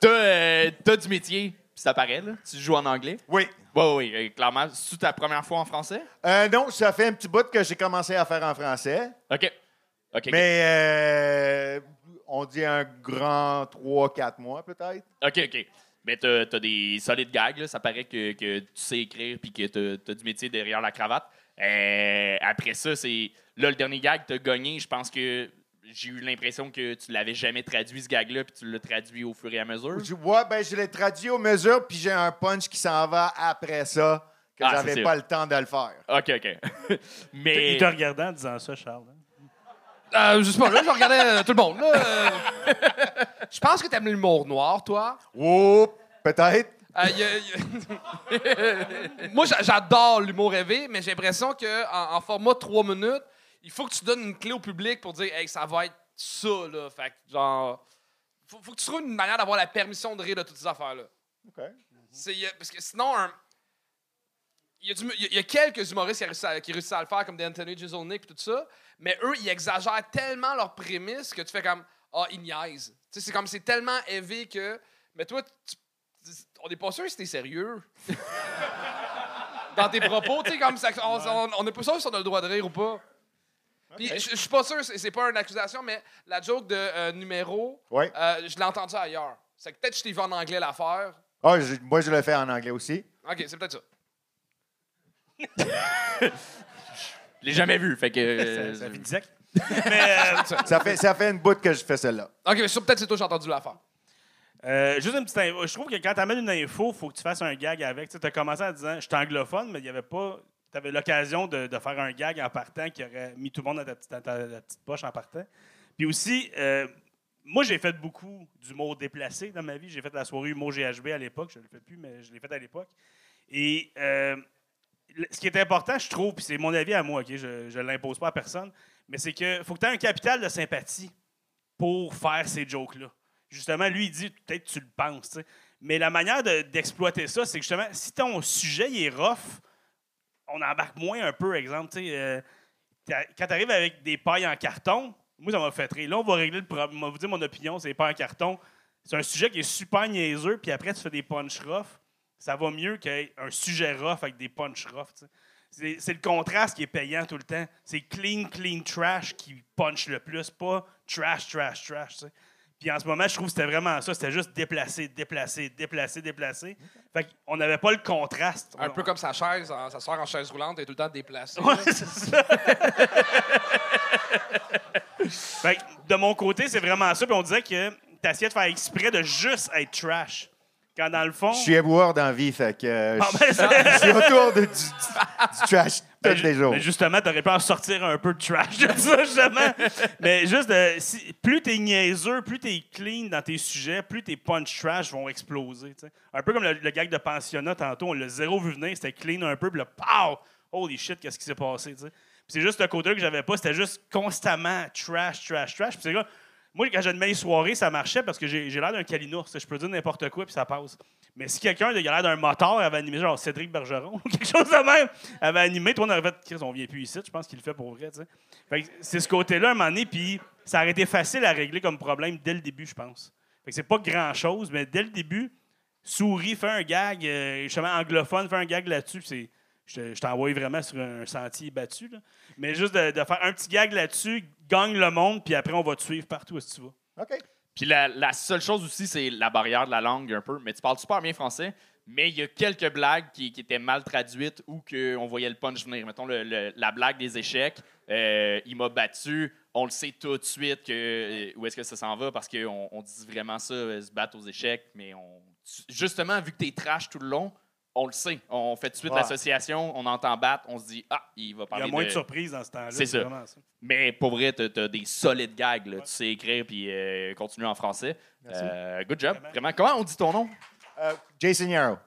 T'as euh, t'as du métier, puis ça paraît, là. Tu joues en anglais? Oui. Oui, oui, euh, clairement. C'est ta première fois en français? Euh, non, ça fait un petit bout que j'ai commencé à faire en français. OK. OK. OK. Mais euh, on dit un grand 3-4 mois peut-être. OK, OK. Mais t'as as des solides gags, là. Ça paraît que, que tu sais écrire puis que t'as as du métier derrière la cravate. Euh, après ça, c'est. Là, le dernier gag, t'as gagné. Je pense que j'ai eu l'impression que tu l'avais jamais traduit, ce gag-là, puis tu l'as traduit au fur et à mesure. Je, ouais, ben, je l'ai traduit aux mesures, puis j'ai un punch qui s'en va après ça, que Ah, j'avais pas le temps de le faire. OK, OK. Mais. Il te regardait en disant ça, Charles. hein? Euh, je sais pas, là, je regardais euh, tout le monde. là, euh. Je pense que t'aimes l'humour noir, toi. Oups, peut-être. Euh, y a- y a- Moi, j'a- j'adore l'humour rêvé, mais j'ai l'impression qu'en en format 3 minutes, il faut que tu donnes une clé au public pour dire, hey, ça va être ça, là. Fait que, genre, faut, faut que tu trouves une manière d'avoir la permission de rire de toutes ces affaires-là. OK. C'est, y a- parce que sinon, un- il y, a du- il y a- il y a quelques humoristes qui réussissent à, qui réussissent à le faire, comme Anthony Jeselnik et tout ça, mais eux, ils exagèrent tellement leurs prémices que tu fais comme Ah, ils niaisent. Tu sais, c'est comme c'est tellement élevé que. Mais toi, tu- on n'est pas sûr si t'es sérieux. Dans tes propos, tu sais, comme ça. On n'est pas sûr si on a le droit de rire ou pas. Puis, je je suis pas sûr, c'est pas une accusation, mais la joke de euh, numéro, Ouais. euh, je l'ai entendu ailleurs. C'est que peut-être que je t'ai vu en anglais l'affaire. Ah, je- moi, je le fais en anglais aussi. Ok, c'est peut-être ça. Je l'ai jamais vu, fait que. euh, Ça, ça fait direct. Mais euh, Ça fait, ça fait une bout que je fais celle-là. Ok, mais ça, peut-être c'est toi que j'ai entendu l'affaire. euh, juste une petite info. Je trouve que quand tu amènes une info, il faut que tu fasses un gag avec. Tu as commencé en disant je suis anglophone, mais il y avait pas. Tu avais l'occasion de, de faire un gag en partant qui aurait mis tout le monde dans ta, petite- dans ta- ta petite poche en partant. Puis aussi, euh, moi, j'ai fait beaucoup d'humour déplacé dans ma vie. J'ai fait la soirée humour GHB à l'époque. Je ne le fais plus, mais je l'ai fait à l'époque. Et euh, ce qui est important, je trouve, puis c'est mon avis à moi, ok, je ne l'impose pas à personne, mais c'est que faut que tu aies un capital de sympathie pour faire ces jokes-là. Justement, lui, il dit peut-être tu le penses. Mais la manière de- d'exploiter ça, c'est que justement, si ton sujet il est rough, on embarque moins un peu, exemple. euh, quand tu arrives avec des pailles en carton, moi, ça m'a fait rire. Là, on va régler le problème. On va vous dire mon opinion, c'est les pailles en carton. C'est un sujet qui est super niaiseux, puis après, tu fais des punch rough. Ça va mieux qu'un sujet rough avec des punch rough. C'est le contraste qui est payant tout le temps. C'est clean, clean, trash qui punch le plus, pas trash, trash, trash. Puis en ce moment, je trouve que c'était vraiment ça. C'était juste déplacer, déplacer, déplacer, déplacer. Fait qu'on n'avait pas le contraste. Un peu comme sa chaise, sa soeur en chaise roulante, est tout le temps déplacée. Ouais, c'est ça. fait que de mon côté, c'est vraiment ça. Puis on disait que t'essayais de faire exprès de juste être trash. Quand dans le fond. Je suis éboueur dans la vie, fait que euh, Ah, je- ben, c'est- je suis autour de, du, du- du trash Ben, tous les jours. ben, justement, t'aurais pu en sortir un peu de trash de ça, justement. Mais juste, si- plus t'es niaiseux, plus t'es clean dans tes sujets, plus tes punch trash vont exploser. tu sais. Un peu comme le, le gag de pensionnat tantôt, on l'a zéro vu venir, c'était clean un peu, puis là, pow! Holy shit, qu'est-ce qui s'est passé, tu sais. Puis c'est juste le côté que j'avais pas, c'était juste constamment trash, trash, trash. Puis c'est là, moi, quand j'animais les soirées, ça marchait parce que j'ai j'ai l'air d'un calinours. Je peux dire n'importe quoi, puis ça passe. Mais si quelqu'un a l'air d'un moteur avait animé, genre Cédric Bergeron ou quelque chose de même, avait animé, toi, on aurait fait, Chris, on vient plus ici. Je pense qu'il le fait pour vrai, c'est ce côté-là, à un moment donné, puis ça aurait été facile à régler comme problème dès le début, je pense. C'est pas grand-chose, mais dès le début, Souris fait un gag, euh, justement, anglophone fait un gag là-dessus, c'est. Je te- je t'envoie vraiment sur un sentier battu, là. Mais juste de, de faire un petit gag là-dessus, gagne le monde, puis après, on va te suivre partout où tu vas. OK. Puis la, la seule chose aussi, c'est la barrière de la langue un peu. Mais tu parles super bien français, mais il y a quelques blagues qui, qui étaient mal traduites ou qu'on voyait le punch venir. Mettons le- le- la blague des échecs, euh, il m'a battu. On le sait tout de suite que, euh, où est-ce que ça s'en va parce qu'on on dit vraiment ça, euh, se battre aux échecs. Mais on, justement, vu que tu es trash tout le long, on le sait. On fait tout de suite Ouais. l'association, on entend battre, on se dit Ah, il va Il y parler a moins de, de surprises dans ce temps-là. C'est ça. mais pour vrai, t'as as des solides gags. Là. Tu sais écrire puis euh, continuer en français. Euh, good job. Vraiment. Comment on dit ton nom? Euh, Jason Yarrow.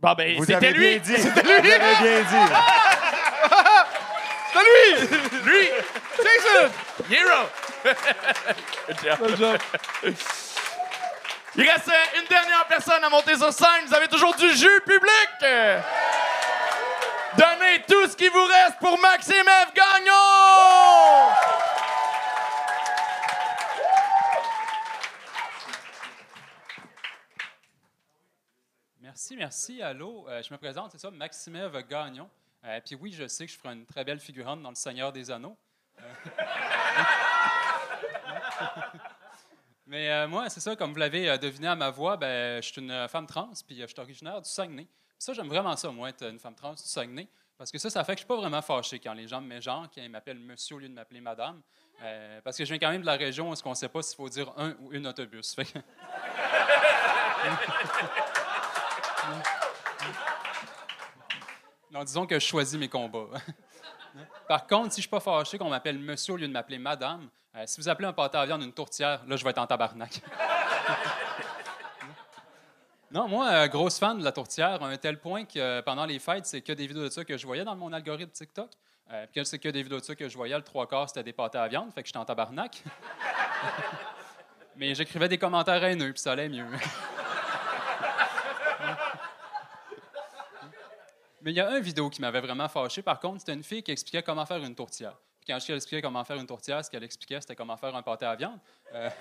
Bon, ben, c'était lui. bien dit. Vous avez bien dit. C'est lui! Lui! Jason! Hero! Good job. Il reste une dernière personne à monter sur scène. Vous avez toujours du jus public. Donnez tout ce qui vous reste pour Maxime F. Gagnon! Merci, merci. Allô, Euh, je me présente, c'est ça, Maximev Gagnon. Euh, Puis oui, je sais que je ferai une très belle figurante dans Le Seigneur des Anneaux. Euh, Mais euh, moi, c'est ça, comme vous l'avez euh, deviné à ma voix, ben, je suis une femme trans, puis euh, je suis originaire du Saguenay. Ça, j'aime vraiment ça, moi, être une femme trans du Saguenay, parce que ça, ça fait que je suis pas vraiment fâché quand les gens me mégenrent, quand ils m'appellent monsieur au lieu de m'appeler madame. Parce que je viens quand même de la région où on ne sait pas s'il faut dire un ou une autobus. Non, disons que je choisis mes combats. Par contre, si je ne suis pas fâché qu'on m'appelle monsieur au lieu de m'appeler madame, euh, si vous appelez un pâté à viande une tourtière, là, je vais être en tabarnak. non, moi, euh, grosse fan de la tourtière, à un tel point que euh, pendant les fêtes, c'est que des vidéos de ça que je voyais dans mon algorithme TikTok. Puis c'est que des vidéos de ça que je voyais, le trois quarts, c'était des pâtés à viande, fait que j'étais en tabarnak. Mais j'écrivais des commentaires haineux, puis ça allait mieux. Mais il y a une vidéo qui m'avait vraiment fâché. Par contre, c'était une fille qui expliquait comment faire une tourtière. Puis quand elle expliquait comment faire une tourtière, ce qu'elle expliquait, c'était comment faire un pâté à viande. Euh,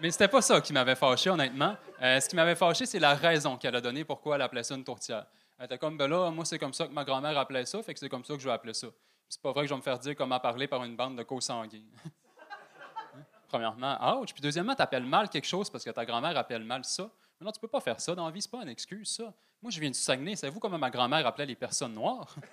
Mais c'était pas ça qui m'avait fâché, honnêtement. Euh, ce qui m'avait fâché, c'est la raison qu'elle a donnée pourquoi elle appelait ça une tourtière. Elle était comme, ben là, moi, c'est comme ça que ma grand-mère appelait ça, fait que c'est comme ça que je vais appeler ça. C'est pas vrai que je vais me faire dire comment parler par une bande de co-sanguins. Premièrement, ouch. Puis deuxièmement, t'appelles mal quelque chose parce que ta grand-mère appelle mal ça. Non, tu peux pas faire ça dans la vie, c'est pas une excuse, ça. Moi, je viens du Saguenay. Savez-vous comment ma grand-mère appelait les personnes noires?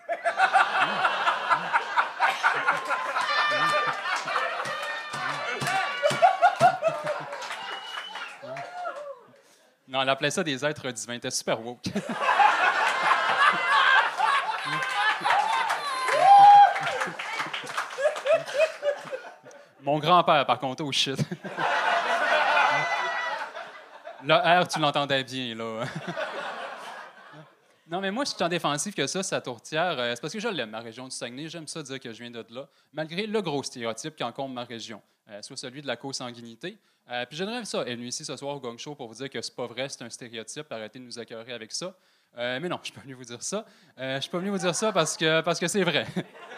Non, elle appelait ça des êtres divins. Était super woke. Mon grand-père, par contre, oh shit. Le R, tu l'entendais bien, là. non, mais moi, je suis en défensif que ça, sa tourtière. euh, c'est parce que je l'aime, ma région du Saguenay. J'aime ça dire que je viens de là, malgré le gros stéréotype qui encombre ma région, euh, soit celui de la co-sanguinité. Euh, puis j'aimerais ça, elle ici ce soir au Gong Show pour vous dire que c'est pas vrai, c'est un stéréotype. Arrêtez de nous accueillir avec ça. Mais non, je suis pas venu vous dire ça. Je suis pas venu vous dire ça parce que parce que c'est vrai.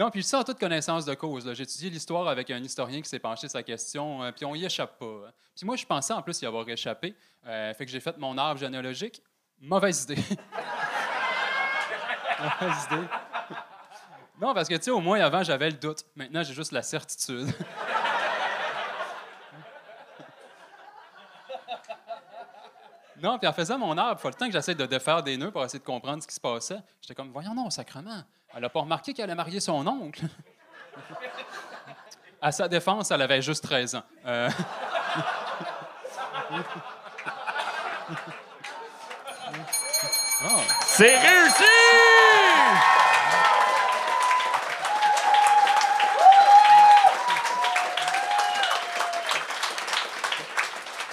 Non, puis ça en toute connaissance de cause. J'ai étudié l'histoire avec un historien qui s'est penché sur sa question, euh, puis on y échappe pas. hein. Puis moi, je pensais en plus y avoir échappé. Euh, fait que j'ai fait mon arbre généalogique. Mauvaise idée. Mauvaise idée. Non, parce que, tu sais, au moins, avant, j'avais le doute. Maintenant, j'ai juste la certitude. Non, puis en faisant mon arbre, il faut le temps que j'essaie de défaire des nœuds pour essayer de comprendre ce qui se passait. J'étais comme, voyons, non, sacrement. Elle n'a pas remarqué qu'elle a marié son oncle. à sa défense, elle avait juste 13 ans. Euh, ah. C'est réussi!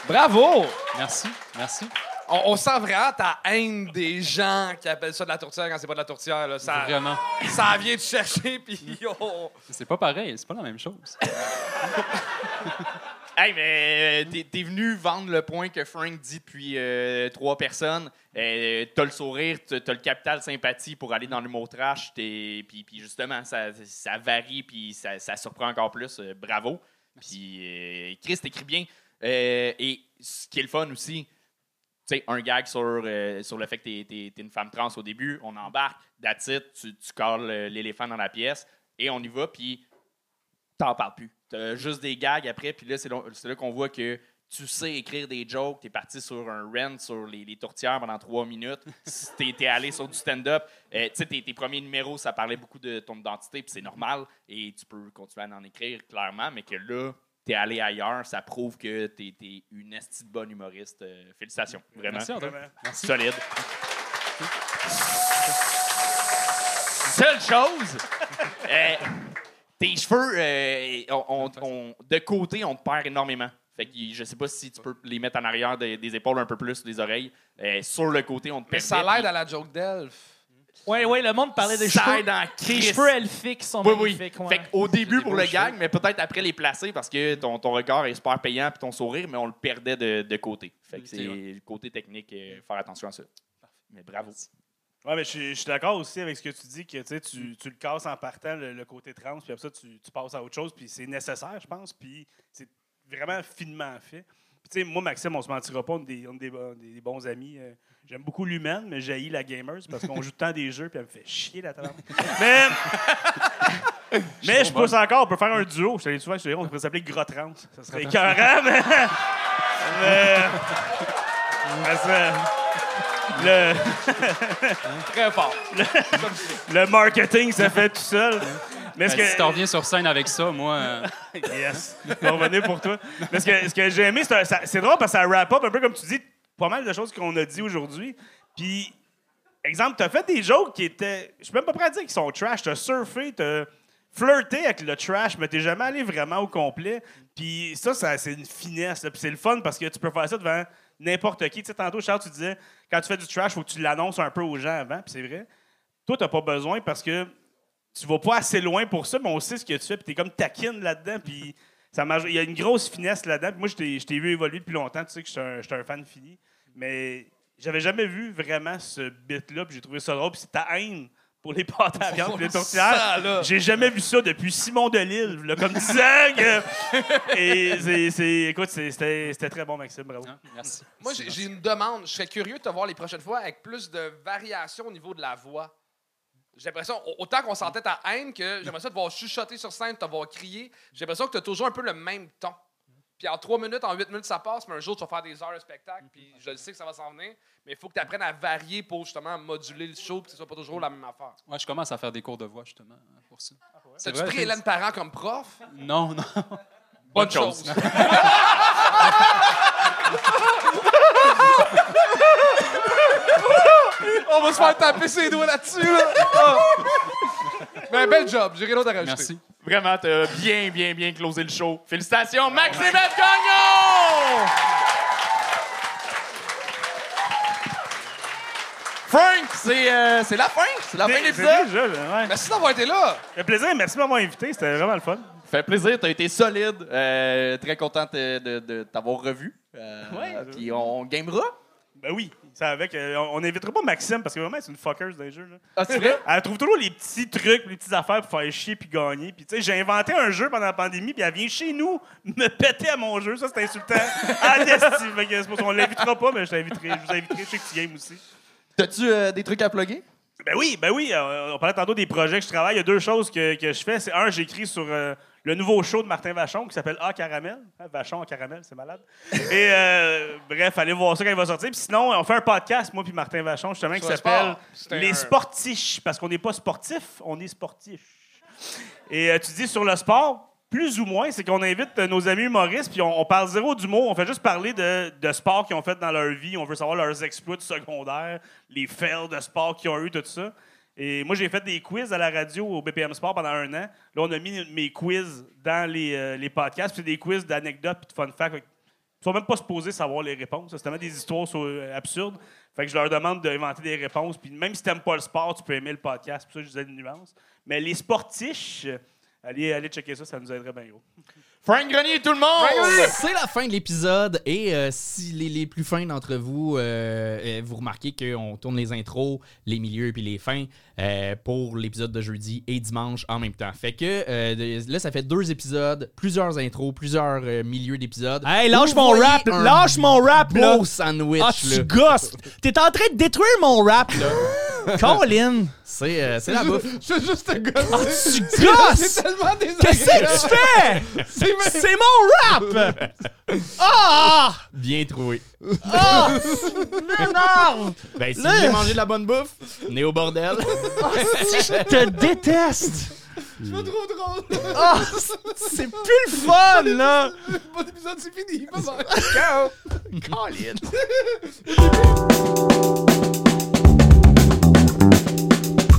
Bravo! Merci, merci. On, on sent vraiment ta haine des gens qui appellent ça de la tourtière quand c'est pas de la tourtière. Là. Ça, Vraiment. ça vient te chercher, puis. C'est pas pareil, c'est pas la même chose. Hey, mais euh, t'es, venu vendre le point que Frank dit depuis euh, trois personnes. Euh, t'as le sourire, t'as, le capital sympathie pour aller dans l'humour trash. T'es, puis, puis justement, ça, ça varie, puis ça, ça surprend encore plus. Bravo. Puis euh, Chris, t'écris bien. Euh, et ce qui est le fun aussi, tu sais, un gag sur, euh, sur le fait que t'es- t'es une femme trans au début, on embarque, it, tu, tu colles euh, l'éléphant dans la pièce, et on y va, puis t'en parles plus. T'as juste des gags après, puis là, c'est là, là qu'on voit que tu sais écrire des jokes, t'es parti sur un rant sur les, les tourtières pendant trois minutes, t'es, allé sur du stand-up, tu sais, tes, tes premiers numéros, ça parlait beaucoup de ton identité, puis c'est normal, et tu peux continuer à en écrire clairement, mais que là, t'es allé ailleurs, ça prouve que t'es, t'es une esti de bonne humoriste. Euh, félicitations, vraiment. Merci, André. Vraiment. Solide. Seule chose, euh, tes cheveux, euh, on- on- on- de côté, on te perd énormément. Fait que je sais pas si tu peux les mettre en arrière des, des épaules un peu plus, des oreilles. Euh, sur le côté, on te Mais perd. ça l'aide à la joke d'elfe. Oui, oui, le monde parlait des cheveux. en Les cheveux elfiques sont Oui, oui. magnifiques. ouais. Fait qu'au début pour le gag, mais peut-être après les placer parce que ton, ton regard est super payant puis ton sourire, mais on le perdait de, de côté. Fait que c'est le côté technique, euh, faire attention à ça. Mais bravo. Ouais, mais je suis- je suis d'accord aussi avec ce que tu dis, que tu, tu le casses en partant le, le côté trans, puis après ça, tu, tu passes à autre chose, puis c'est nécessaire, je pense, puis c'est vraiment finement fait. Tu sais, moi, Maxime, on se mentira pas, on est des, on est des, des- des bons amis. euh, J'aime beaucoup l'humaine, mais j'ai la gamers parce qu'on joue tant des jeux, puis elle me fait chier la table. mais. mais je pousse encore, on peut faire un duo. Je t'allais souvent, je te dis, on pourrait s'appeler Gros Trans. Ça serait écœurant, mais. mais. ça- le. Très fort. Le marketing se fait tout seul. Mais Ben, Si t'en reviens sur scène avec ça, moi. euh, yes, on va pour toi. Mais ce que, ce que j'ai aimé, c'est drôle parce que ça wrap up un peu comme tu dis, pas mal de choses qu'on a dit aujourd'hui. Puis, exemple, t'as fait des jokes qui étaient, je suis même pas prêt à dire qu'ils sont trash. T'as surfé, t'as flirté avec le trash, mais t'es jamais allé vraiment au complet. Puis ça, ça c'est une finesse. là. Puis c'est le fun parce que tu peux faire ça devant n'importe qui. Tu sais, tantôt, Charles, tu disais, quand tu fais du trash, faut que tu l'annonces un peu aux gens avant. Puis c'est vrai. Toi, t'as pas besoin parce que tu vas pas assez loin pour ça, mais on sait ce que tu fais, puis t'es comme taquine là-dedans, puis ça. Il y a une grosse finesse là-dedans. Puis moi, je t'ai- vu évoluer depuis longtemps, tu sais que je suis un, fan fini, mais j'avais jamais vu vraiment ce bit-là, puis j'ai trouvé ça drôle, puis c'est ta haine pour les pâtes à viande, puis les tourtières. Ça, là. J'ai jamais vu ça depuis Simon Delille, là, comme 10 ans. que- Et c'est, c'est- écoute, c'était, c'était très bon, Maxime, bravo. hein, Merci. Moi, j'ai j'ai une demande. Je serais curieux de te voir les prochaines fois avec plus de variation au niveau de la voix. J'ai l'impression, au- autant qu'on sentait ta haine, que j'aimerais ça te voir chuchoter sur scène, te voir crier. J'ai l'impression que tu as toujours un peu le même ton. Puis en trois minutes, en huit minutes, ça passe, mais un jour, tu vas faire des heures de spectacle, puis je le sais que ça va s'en venir, mais il faut que tu apprennes à varier pour justement moduler le show, puis que ce soit pas toujours la même affaire. Ouais, je commence à faire des cours de voix, justement, pour ça. C'est T'as-tu vrai, pris Hélène Parent comme prof? Non, non. Bonne chose. chose. On va se faire taper ses doigts là-dessus. là. Ah. Mais bel job, j'ai rien d'autre à rajouter. Merci. Vraiment, t'as bien, bien, bien closé le show. Félicitations, Maxime Gagnon! Frank, c'est euh, c'est la fin. C'est la fin de l'épisode. ouais. Merci d'avoir été là. Fait plaisir, merci de m'avoir invité, c'était vraiment le fun. Fait plaisir, t'as été solide. Euh, très content de, de- de t'avoir revu. Euh, Puis on gamera. Ben oui, ça avec. euh, on on n'invitera pas Maxime parce que vraiment, c'est une fuckers dans les jeux. Là. Ah, c'est vrai? Elle trouve toujours les petits trucs, les petites affaires pour faire chier puis gagner. Puis tu sais, j'ai inventé un jeu pendant la pandémie, puis elle vient chez nous me péter à mon jeu. Ça, c'est insultant. que c'est pour ça qu'on l'invitera pas, mais je t'inviterai. Je vous inviterai chez Game aussi. T'as-tu euh, des trucs à plugger? Ben oui, ben oui. euh, on parlait tantôt des projets que je travaille. Il y a deux choses que, que je fais. C'est un, j'écris sur le nouveau show de Martin Vachon qui s'appelle A Caramel. Hein, Vachon à caramel, c'est malade. Et euh, bref, allez voir ça quand il va sortir. Puis sinon, on fait un podcast, moi puis Martin Vachon, justement, qui s'appelle sport. Les un- Sportiches. Parce qu'on n'est pas sportif, on est sportif. Et euh, tu dis sur le sport, plus ou moins, c'est qu'on invite euh, nos amis humoristes, puis on, on parle zéro d'humour, on fait juste parler de, de sport qu'ils ont fait dans leur vie. On veut savoir leurs exploits de secondaire, les fails de sport qu'ils ont eu, tout ça. Et moi, j'ai fait des quiz à la radio au BPM Sport pendant un an. Là, on a mis mes quiz dans les, euh, les podcasts, c'est des quiz d'anecdotes puis de fun facts. Ils sont même pas supposés savoir les réponses. C'est tellement des histoires euh, absurdes. Fait que je leur demande d'inventer des réponses. Puis même si t'aimes pas le sport, tu peux aimer le podcast. Pour ça, je disais une nuance. Mais les sportiches, allez, allez checker ça, ça nous aiderait bien gros. Frank Grenier, tout le monde! C'est la fin de l'épisode et euh, si les, les plus fins d'entre vous, euh, euh, vous remarquez qu'on tourne les intros, les milieux puis les fins euh, pour l'épisode de jeudi et dimanche en même temps. Fait que euh, là, ça fait deux épisodes, plusieurs intros, plusieurs euh, milieux d'épisodes. Hey, lâche mon rap, lâche mon rap, là. Beau sandwich, Ah, tu là. gosses! T'es en train de détruire mon rap, là! Colin! C'est euh, c'est la bouffe. C'est juste te gosser. Ah, tu C'est gosses! tellement Qu'est-ce que tu fais? C'est mon rap! Ah! Bien trouvé. Ah! Non! Ben, si vous voulez manger de la bonne bouffe, né au bordel. Si je te déteste! C'est pas trop drôle. Ah! C'est plus le fun, là! Bon épisode, c'est fini. Bye bye. Ciao! Colin. Thank you.